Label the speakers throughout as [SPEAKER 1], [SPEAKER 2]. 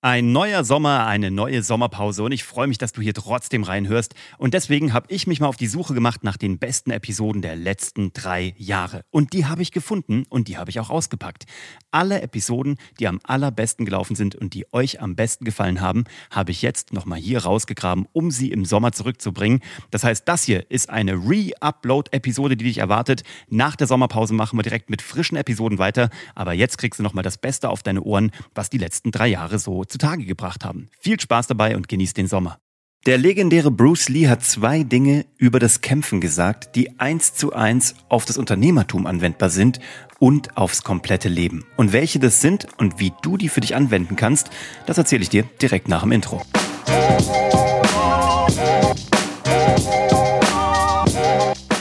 [SPEAKER 1] Ein neuer Sommer, eine neue Sommerpause und ich freue mich, dass du hier trotzdem reinhörst. Und deswegen habe ich mich mal auf die Suche gemacht nach den besten Episoden der letzten drei Jahre. Und die habe ich gefunden und die habe ich auch ausgepackt. Alle Episoden, die am allerbesten gelaufen sind und die euch am besten gefallen haben, habe ich jetzt nochmal hier rausgegraben, um sie im Sommer zurückzubringen. Das heißt, das hier ist eine Re-Upload-Episode, die dich erwartet. Nach der Sommerpause machen wir direkt mit frischen Episoden weiter. Aber jetzt kriegst du nochmal das Beste auf deine Ohren, was die letzten drei Jahre so zutage gebracht haben. Viel Spaß dabei und genießt den Sommer. Der legendäre Bruce Lee hat zwei Dinge über das Kämpfen gesagt, die eins zu eins auf das Unternehmertum anwendbar sind und aufs komplette Leben. Und welche das sind und wie du die für dich anwenden kannst, das erzähle ich dir direkt nach dem Intro.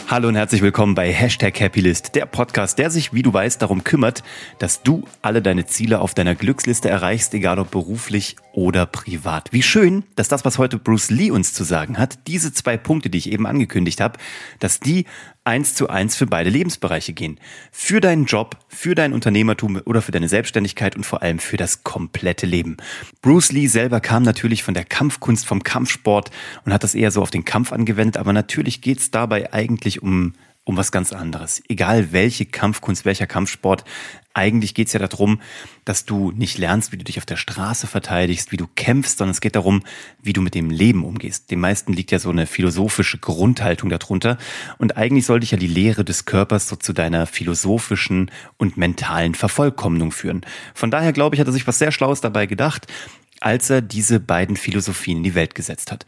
[SPEAKER 1] Hallo und herzlich willkommen bei Hashtag Happylist, der Podcast, der sich, wie du weißt, darum kümmert, dass du alle deine Ziele auf deiner Glücksliste erreichst, egal ob beruflich oder privat. Wie schön, dass das, was heute Bruce Lee uns zu sagen hat, diese zwei Punkte, die ich eben angekündigt habe, dass die eins zu eins für beide Lebensbereiche gehen. Für deinen Job, für dein Unternehmertum oder für deine Selbstständigkeit und vor allem für das komplette Leben. Bruce Lee selber kam natürlich von der Kampfkunst, vom Kampfsport und hat das eher so auf den Kampf angewendet, aber natürlich geht es dabei eigentlich um um was ganz anderes. Egal welche Kampfkunst, welcher Kampfsport, eigentlich geht es ja darum, dass du nicht lernst, wie du dich auf der Straße verteidigst, wie du kämpfst, sondern es geht darum, wie du mit dem Leben umgehst. Den meisten liegt ja so eine philosophische Grundhaltung darunter. Und eigentlich sollte ich ja die Lehre des Körpers so zu deiner philosophischen und mentalen Vervollkommnung führen. Von daher glaube ich, hat er sich was sehr Schlaues dabei gedacht als er diese beiden Philosophien in die Welt gesetzt hat.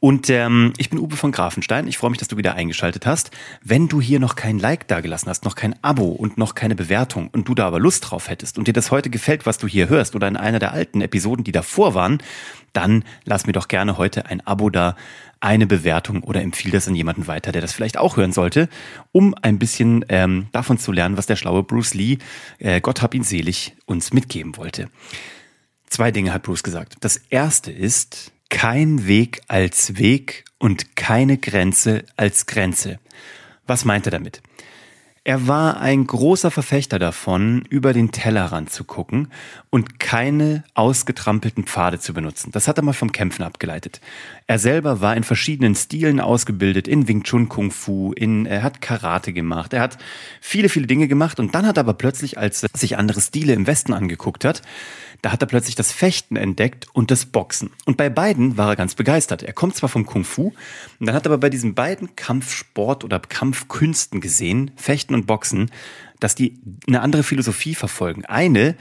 [SPEAKER 1] Und ähm, ich bin Uwe von Grafenstein. Ich freue mich, dass du wieder eingeschaltet hast. Wenn du hier noch kein Like dagelassen hast, noch kein Abo und noch keine Bewertung und du da aber Lust drauf hättest und dir das heute gefällt, was du hier hörst oder in einer der alten Episoden, die davor waren, dann lass mir doch gerne heute ein Abo da, eine Bewertung oder empfiehl das an jemanden weiter, der das vielleicht auch hören sollte, um ein bisschen ähm, davon zu lernen, was der schlaue Bruce Lee, äh, Gott hab ihn selig, uns mitgeben wollte. Zwei Dinge hat Bruce gesagt. Das erste ist, kein Weg als Weg und keine Grenze als Grenze. Was meint er damit? Er war ein großer Verfechter davon, über den Tellerrand zu gucken und keine ausgetrampelten Pfade zu benutzen. Das hat er mal vom Kämpfen abgeleitet. Er selber war in verschiedenen Stilen ausgebildet, in Wing Chun Kung Fu, in, er hat Karate gemacht, er hat viele, viele Dinge gemacht und dann hat er aber plötzlich, als er sich andere Stile im Westen angeguckt hat, da hat er plötzlich das Fechten entdeckt und das Boxen. Und bei beiden war er ganz begeistert. Er kommt zwar vom Kung Fu, und dann hat er aber bei diesen beiden Kampfsport oder Kampfkünsten gesehen, Fechten und Boxen, dass die eine andere Philosophie verfolgen. Eine,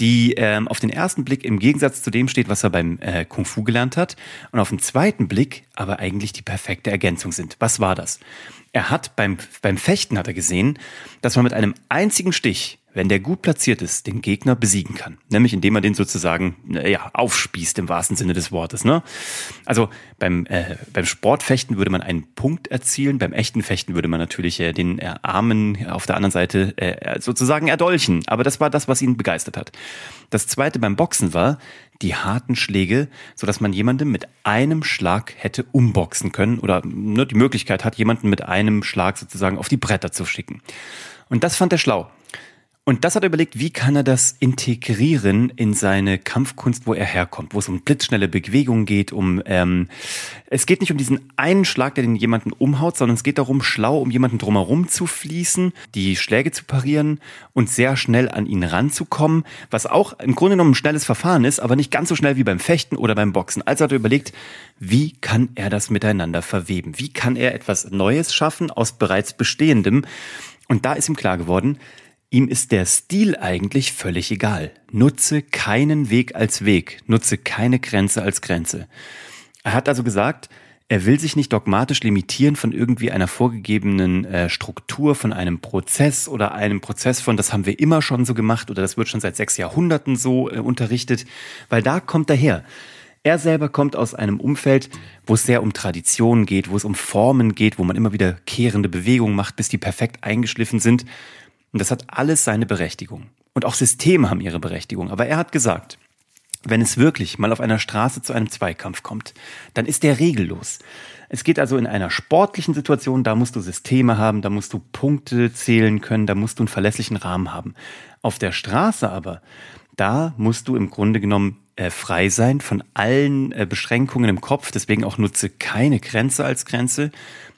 [SPEAKER 1] die ähm, auf den ersten Blick im Gegensatz zu dem steht, was er beim äh, Kung Fu gelernt hat, und auf den zweiten Blick aber eigentlich die perfekte Ergänzung sind. Was war das? Er hat beim, beim Fechten hat er gesehen, dass man mit einem einzigen Stich wenn der gut platziert ist, den Gegner besiegen kann. Nämlich indem er den sozusagen ja, aufspießt im wahrsten Sinne des Wortes. Ne? Also beim, äh, beim Sportfechten würde man einen Punkt erzielen, beim echten Fechten würde man natürlich äh, den äh, Armen auf der anderen Seite äh, sozusagen erdolchen. Aber das war das, was ihn begeistert hat. Das zweite beim Boxen war die harten Schläge, so dass man jemanden mit einem Schlag hätte umboxen können oder ne, die Möglichkeit hat, jemanden mit einem Schlag sozusagen auf die Bretter zu schicken. Und das fand er schlau. Und das hat er überlegt, wie kann er das integrieren in seine Kampfkunst, wo er herkommt, wo es um blitzschnelle Bewegungen geht, um ähm, es geht nicht um diesen einen Schlag, der den jemanden umhaut, sondern es geht darum, schlau um jemanden drumherum zu fließen, die Schläge zu parieren und sehr schnell an ihn ranzukommen, was auch im Grunde genommen ein schnelles Verfahren ist, aber nicht ganz so schnell wie beim Fechten oder beim Boxen. Also hat er überlegt, wie kann er das miteinander verweben? Wie kann er etwas Neues schaffen aus bereits Bestehendem? Und da ist ihm klar geworden, Ihm ist der Stil eigentlich völlig egal. Nutze keinen Weg als Weg, nutze keine Grenze als Grenze. Er hat also gesagt, er will sich nicht dogmatisch limitieren von irgendwie einer vorgegebenen äh, Struktur, von einem Prozess oder einem Prozess von, das haben wir immer schon so gemacht oder das wird schon seit sechs Jahrhunderten so äh, unterrichtet, weil da kommt er her. Er selber kommt aus einem Umfeld, wo es sehr um Traditionen geht, wo es um Formen geht, wo man immer wieder kehrende Bewegungen macht, bis die perfekt eingeschliffen sind. Und das hat alles seine Berechtigung. Und auch Systeme haben ihre Berechtigung. Aber er hat gesagt, wenn es wirklich mal auf einer Straße zu einem Zweikampf kommt, dann ist der regellos. Es geht also in einer sportlichen Situation, da musst du Systeme haben, da musst du Punkte zählen können, da musst du einen verlässlichen Rahmen haben. Auf der Straße aber, da musst du im Grunde genommen äh, frei sein von allen äh, Beschränkungen im Kopf. Deswegen auch nutze keine Grenze als Grenze,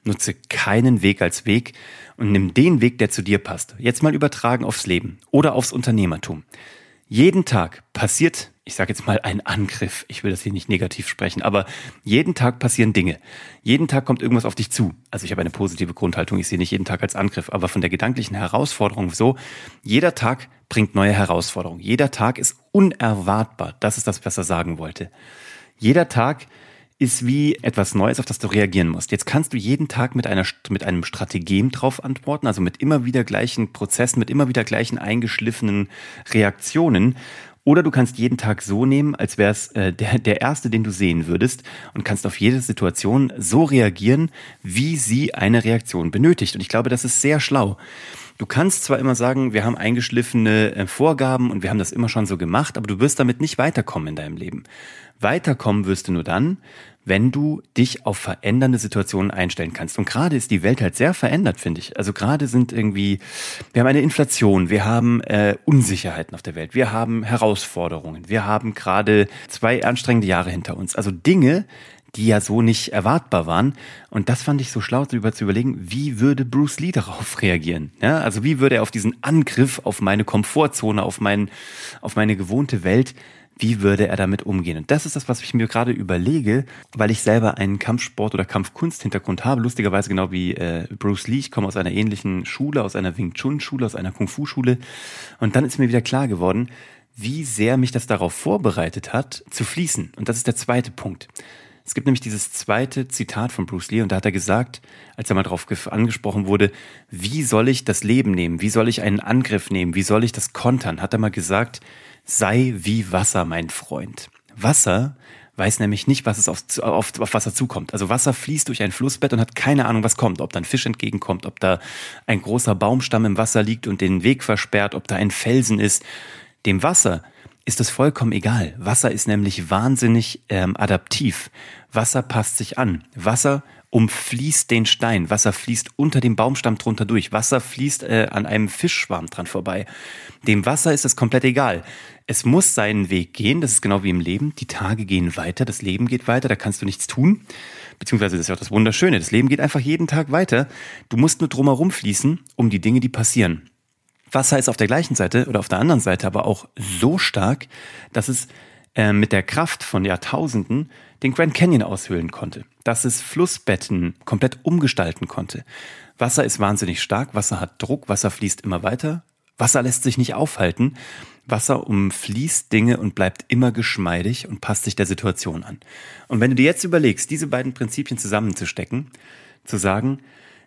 [SPEAKER 1] nutze keinen Weg als Weg und nimm den Weg, der zu dir passt. Jetzt mal übertragen aufs Leben oder aufs Unternehmertum. Jeden Tag passiert, ich sage jetzt mal ein Angriff, ich will das hier nicht negativ sprechen, aber jeden Tag passieren Dinge. Jeden Tag kommt irgendwas auf dich zu. Also ich habe eine positive Grundhaltung, ich sehe nicht jeden Tag als Angriff, aber von der gedanklichen Herausforderung so, jeder Tag bringt neue Herausforderungen. Jeder Tag ist unerwartbar. Das ist das, was er sagen wollte. Jeder Tag ist wie etwas Neues, auf das du reagieren musst. Jetzt kannst du jeden Tag mit einer mit einem Strategem drauf antworten, also mit immer wieder gleichen Prozessen, mit immer wieder gleichen eingeschliffenen Reaktionen. Oder du kannst jeden Tag so nehmen, als wäre es äh, der, der erste, den du sehen würdest und kannst auf jede Situation so reagieren, wie sie eine Reaktion benötigt. Und ich glaube, das ist sehr schlau. Du kannst zwar immer sagen, wir haben eingeschliffene äh, Vorgaben und wir haben das immer schon so gemacht, aber du wirst damit nicht weiterkommen in deinem Leben. Weiterkommen wirst du nur dann, wenn du dich auf verändernde Situationen einstellen kannst. Und gerade ist die Welt halt sehr verändert, finde ich. Also gerade sind irgendwie, wir haben eine Inflation, wir haben äh, Unsicherheiten auf der Welt, wir haben Herausforderungen, wir haben gerade zwei anstrengende Jahre hinter uns. Also Dinge, die ja so nicht erwartbar waren. Und das fand ich so schlau, darüber zu überlegen, wie würde Bruce Lee darauf reagieren? Ja, also wie würde er auf diesen Angriff auf meine Komfortzone, auf, mein, auf meine gewohnte Welt wie würde er damit umgehen? Und das ist das, was ich mir gerade überlege, weil ich selber einen Kampfsport- oder Kampfkunst-Hintergrund habe. Lustigerweise genau wie äh, Bruce Lee. Ich komme aus einer ähnlichen Schule, aus einer Wing Chun-Schule, aus einer Kung-Fu-Schule. Und dann ist mir wieder klar geworden, wie sehr mich das darauf vorbereitet hat, zu fließen. Und das ist der zweite Punkt. Es gibt nämlich dieses zweite Zitat von Bruce Lee und da hat er gesagt, als er mal darauf angesprochen wurde, wie soll ich das Leben nehmen? Wie soll ich einen Angriff nehmen? Wie soll ich das kontern? Hat er mal gesagt, sei wie Wasser, mein Freund. Wasser weiß nämlich nicht, was es auf, auf, auf Wasser zukommt. Also Wasser fließt durch ein Flussbett und hat keine Ahnung, was kommt. Ob da ein Fisch entgegenkommt, ob da ein großer Baumstamm im Wasser liegt und den Weg versperrt, ob da ein Felsen ist. Dem Wasser ist es vollkommen egal. Wasser ist nämlich wahnsinnig ähm, adaptiv. Wasser passt sich an. Wasser umfließt den Stein. Wasser fließt unter dem Baumstamm drunter durch. Wasser fließt äh, an einem Fischschwarm dran vorbei. Dem Wasser ist es komplett egal. Es muss seinen Weg gehen. Das ist genau wie im Leben. Die Tage gehen weiter, das Leben geht weiter, da kannst du nichts tun. Beziehungsweise das ist auch das Wunderschöne. Das Leben geht einfach jeden Tag weiter. Du musst nur drumherum fließen, um die Dinge, die passieren. Wasser ist auf der gleichen Seite oder auf der anderen Seite aber auch so stark, dass es äh, mit der Kraft von Jahrtausenden den Grand Canyon aushöhlen konnte, dass es Flussbetten komplett umgestalten konnte. Wasser ist wahnsinnig stark, Wasser hat Druck, Wasser fließt immer weiter, Wasser lässt sich nicht aufhalten, Wasser umfließt Dinge und bleibt immer geschmeidig und passt sich der Situation an. Und wenn du dir jetzt überlegst, diese beiden Prinzipien zusammenzustecken, zu sagen,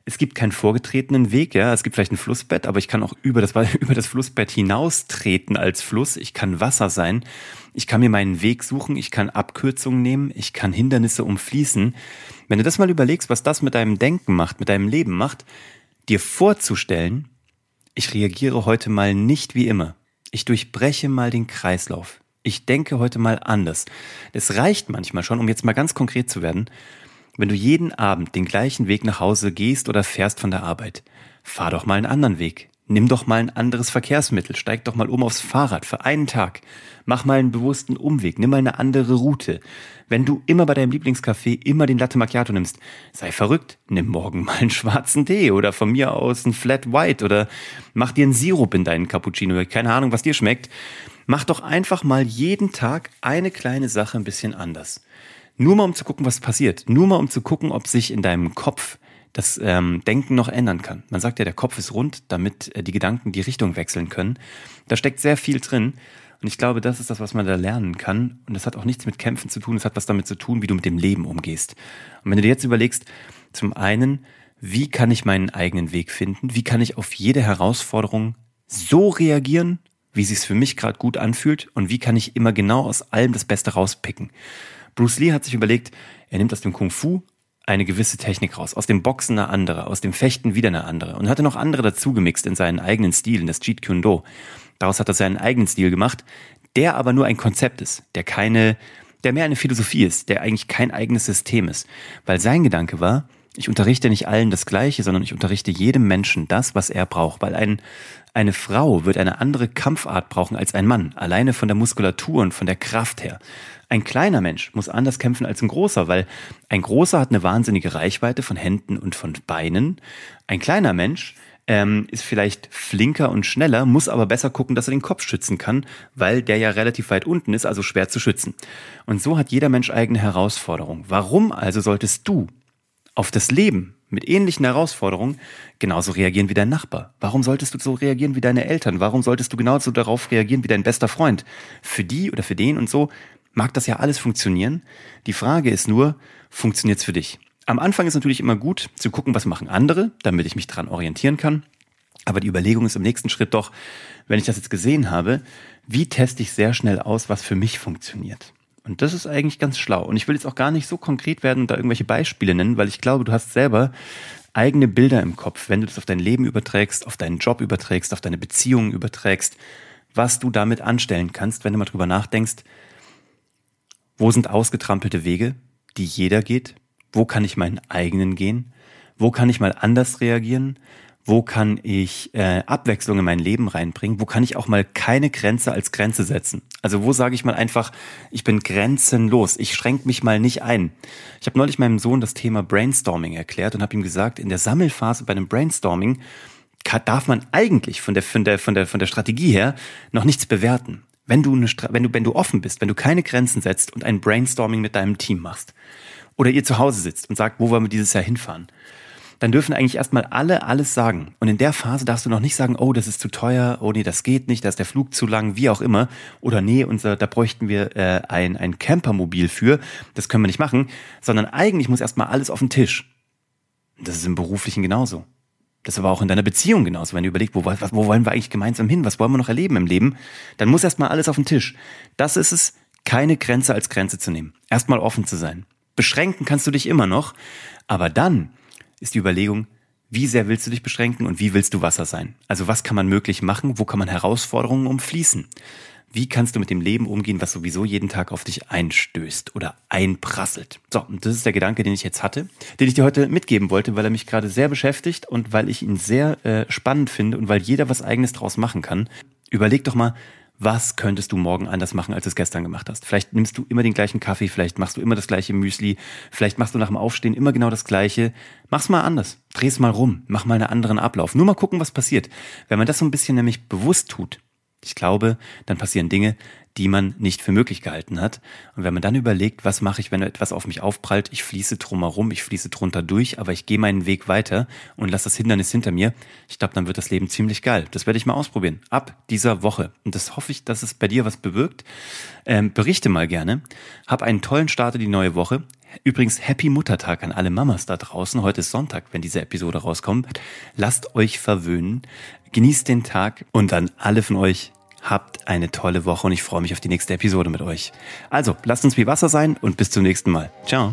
[SPEAKER 1] es gibt keinen vorgetretenen Weg, ja. Es gibt vielleicht ein Flussbett, aber ich kann auch über das, über das Flussbett hinaustreten als Fluss. Ich kann Wasser sein. Ich kann mir meinen Weg suchen. Ich kann Abkürzungen nehmen. Ich kann Hindernisse umfließen. Wenn du das mal überlegst, was das mit deinem Denken macht, mit deinem Leben macht, dir vorzustellen, ich reagiere heute mal nicht wie immer. Ich durchbreche mal den Kreislauf. Ich denke heute mal anders. Es reicht manchmal schon, um jetzt mal ganz konkret zu werden, wenn du jeden Abend den gleichen Weg nach Hause gehst oder fährst von der Arbeit, fahr doch mal einen anderen Weg. Nimm doch mal ein anderes Verkehrsmittel, steig doch mal um aufs Fahrrad für einen Tag. Mach mal einen bewussten Umweg, nimm mal eine andere Route. Wenn du immer bei deinem Lieblingscafé immer den Latte Macchiato nimmst, sei verrückt, nimm morgen mal einen schwarzen Tee oder von mir aus einen Flat White oder mach dir einen Sirup in deinen Cappuccino, keine Ahnung, was dir schmeckt. Mach doch einfach mal jeden Tag eine kleine Sache ein bisschen anders. Nur mal um zu gucken, was passiert. Nur mal um zu gucken, ob sich in deinem Kopf das ähm, Denken noch ändern kann. Man sagt ja, der Kopf ist rund, damit äh, die Gedanken die Richtung wechseln können. Da steckt sehr viel drin. Und ich glaube, das ist das, was man da lernen kann. Und das hat auch nichts mit Kämpfen zu tun. Es hat was damit zu tun, wie du mit dem Leben umgehst. Und wenn du dir jetzt überlegst, zum einen, wie kann ich meinen eigenen Weg finden? Wie kann ich auf jede Herausforderung so reagieren, wie es für mich gerade gut anfühlt? Und wie kann ich immer genau aus allem das Beste rauspicken? Bruce Lee hat sich überlegt, er nimmt aus dem Kung Fu eine gewisse Technik raus, aus dem Boxen eine andere, aus dem Fechten wieder eine andere und hatte noch andere dazu gemixt in seinen eigenen Stil, in das Jeet Kune Do. Daraus hat er seinen eigenen Stil gemacht, der aber nur ein Konzept ist, der keine, der mehr eine Philosophie ist, der eigentlich kein eigenes System ist, weil sein Gedanke war, Ich unterrichte nicht allen das Gleiche, sondern ich unterrichte jedem Menschen das, was er braucht, weil ein, eine Frau wird eine andere Kampfart brauchen als ein Mann, alleine von der Muskulatur und von der Kraft her. Ein kleiner Mensch muss anders kämpfen als ein großer, weil ein großer hat eine wahnsinnige Reichweite von Händen und von Beinen. Ein kleiner Mensch ähm, ist vielleicht flinker und schneller, muss aber besser gucken, dass er den Kopf schützen kann, weil der ja relativ weit unten ist, also schwer zu schützen. Und so hat jeder Mensch eigene Herausforderungen. Warum also solltest du auf das Leben mit ähnlichen Herausforderungen genauso reagieren wie dein Nachbar? Warum solltest du so reagieren wie deine Eltern? Warum solltest du genauso darauf reagieren wie dein bester Freund? Für die oder für den und so mag das ja alles funktionieren. Die Frage ist nur, funktioniert es für dich? Am Anfang ist natürlich immer gut zu gucken, was machen andere, damit ich mich dran orientieren kann. Aber die Überlegung ist im nächsten Schritt doch, wenn ich das jetzt gesehen habe, wie teste ich sehr schnell aus, was für mich funktioniert? Und das ist eigentlich ganz schlau. Und ich will jetzt auch gar nicht so konkret werden und da irgendwelche Beispiele nennen, weil ich glaube, du hast selber eigene Bilder im Kopf, wenn du das auf dein Leben überträgst, auf deinen Job überträgst, auf deine Beziehungen überträgst, was du damit anstellen kannst, wenn du mal drüber nachdenkst, wo sind ausgetrampelte Wege, die jeder geht? Wo kann ich meinen eigenen gehen? Wo kann ich mal anders reagieren? Wo kann ich äh, Abwechslung in mein Leben reinbringen? Wo kann ich auch mal keine Grenze als Grenze setzen? Also wo sage ich mal einfach, ich bin grenzenlos, ich schränke mich mal nicht ein. Ich habe neulich meinem Sohn das Thema Brainstorming erklärt und habe ihm gesagt, in der Sammelphase bei einem Brainstorming darf man eigentlich von der, von der, von der, von der Strategie her noch nichts bewerten wenn du, eine, wenn, du, wenn du offen bist, wenn du keine Grenzen setzt und ein Brainstorming mit deinem Team machst oder ihr zu Hause sitzt und sagt, wo wollen wir dieses Jahr hinfahren, dann dürfen eigentlich erstmal alle alles sagen. Und in der Phase darfst du noch nicht sagen, oh, das ist zu teuer, oh nee, das geht nicht, da ist der Flug zu lang, wie auch immer. Oder nee, unser, da bräuchten wir äh, ein, ein Campermobil für, das können wir nicht machen, sondern eigentlich muss erstmal alles auf den Tisch. Das ist im Beruflichen genauso. Das war auch in deiner Beziehung genauso. Wenn du überlegst, wo, wo wollen wir eigentlich gemeinsam hin? Was wollen wir noch erleben im Leben? Dann muss erstmal alles auf den Tisch. Das ist es, keine Grenze als Grenze zu nehmen. Erstmal offen zu sein. Beschränken kannst du dich immer noch. Aber dann ist die Überlegung, wie sehr willst du dich beschränken und wie willst du Wasser sein? Also was kann man möglich machen? Wo kann man Herausforderungen umfließen? Wie kannst du mit dem Leben umgehen, was sowieso jeden Tag auf dich einstößt oder einprasselt? So, und das ist der Gedanke, den ich jetzt hatte, den ich dir heute mitgeben wollte, weil er mich gerade sehr beschäftigt und weil ich ihn sehr äh, spannend finde und weil jeder was eigenes draus machen kann. Überleg doch mal, was könntest du morgen anders machen, als du es gestern gemacht hast? Vielleicht nimmst du immer den gleichen Kaffee, vielleicht machst du immer das gleiche Müsli, vielleicht machst du nach dem Aufstehen immer genau das gleiche. Mach's mal anders. Dreh's mal rum. Mach mal einen anderen Ablauf. Nur mal gucken, was passiert. Wenn man das so ein bisschen nämlich bewusst tut, ich glaube, dann passieren Dinge, die man nicht für möglich gehalten hat. Und wenn man dann überlegt, was mache ich, wenn etwas auf mich aufprallt, ich fließe drumherum, ich fließe drunter durch, aber ich gehe meinen Weg weiter und lasse das Hindernis hinter mir, ich glaube, dann wird das Leben ziemlich geil. Das werde ich mal ausprobieren. Ab dieser Woche. Und das hoffe ich, dass es bei dir was bewirkt. Ähm, berichte mal gerne. Hab einen tollen Start in die neue Woche. Übrigens, Happy Muttertag an alle Mamas da draußen. Heute ist Sonntag, wenn diese Episode rauskommt. Lasst euch verwöhnen. Genießt den Tag und an alle von euch Habt eine tolle Woche und ich freue mich auf die nächste Episode mit euch. Also, lasst uns wie Wasser sein und bis zum nächsten Mal. Ciao.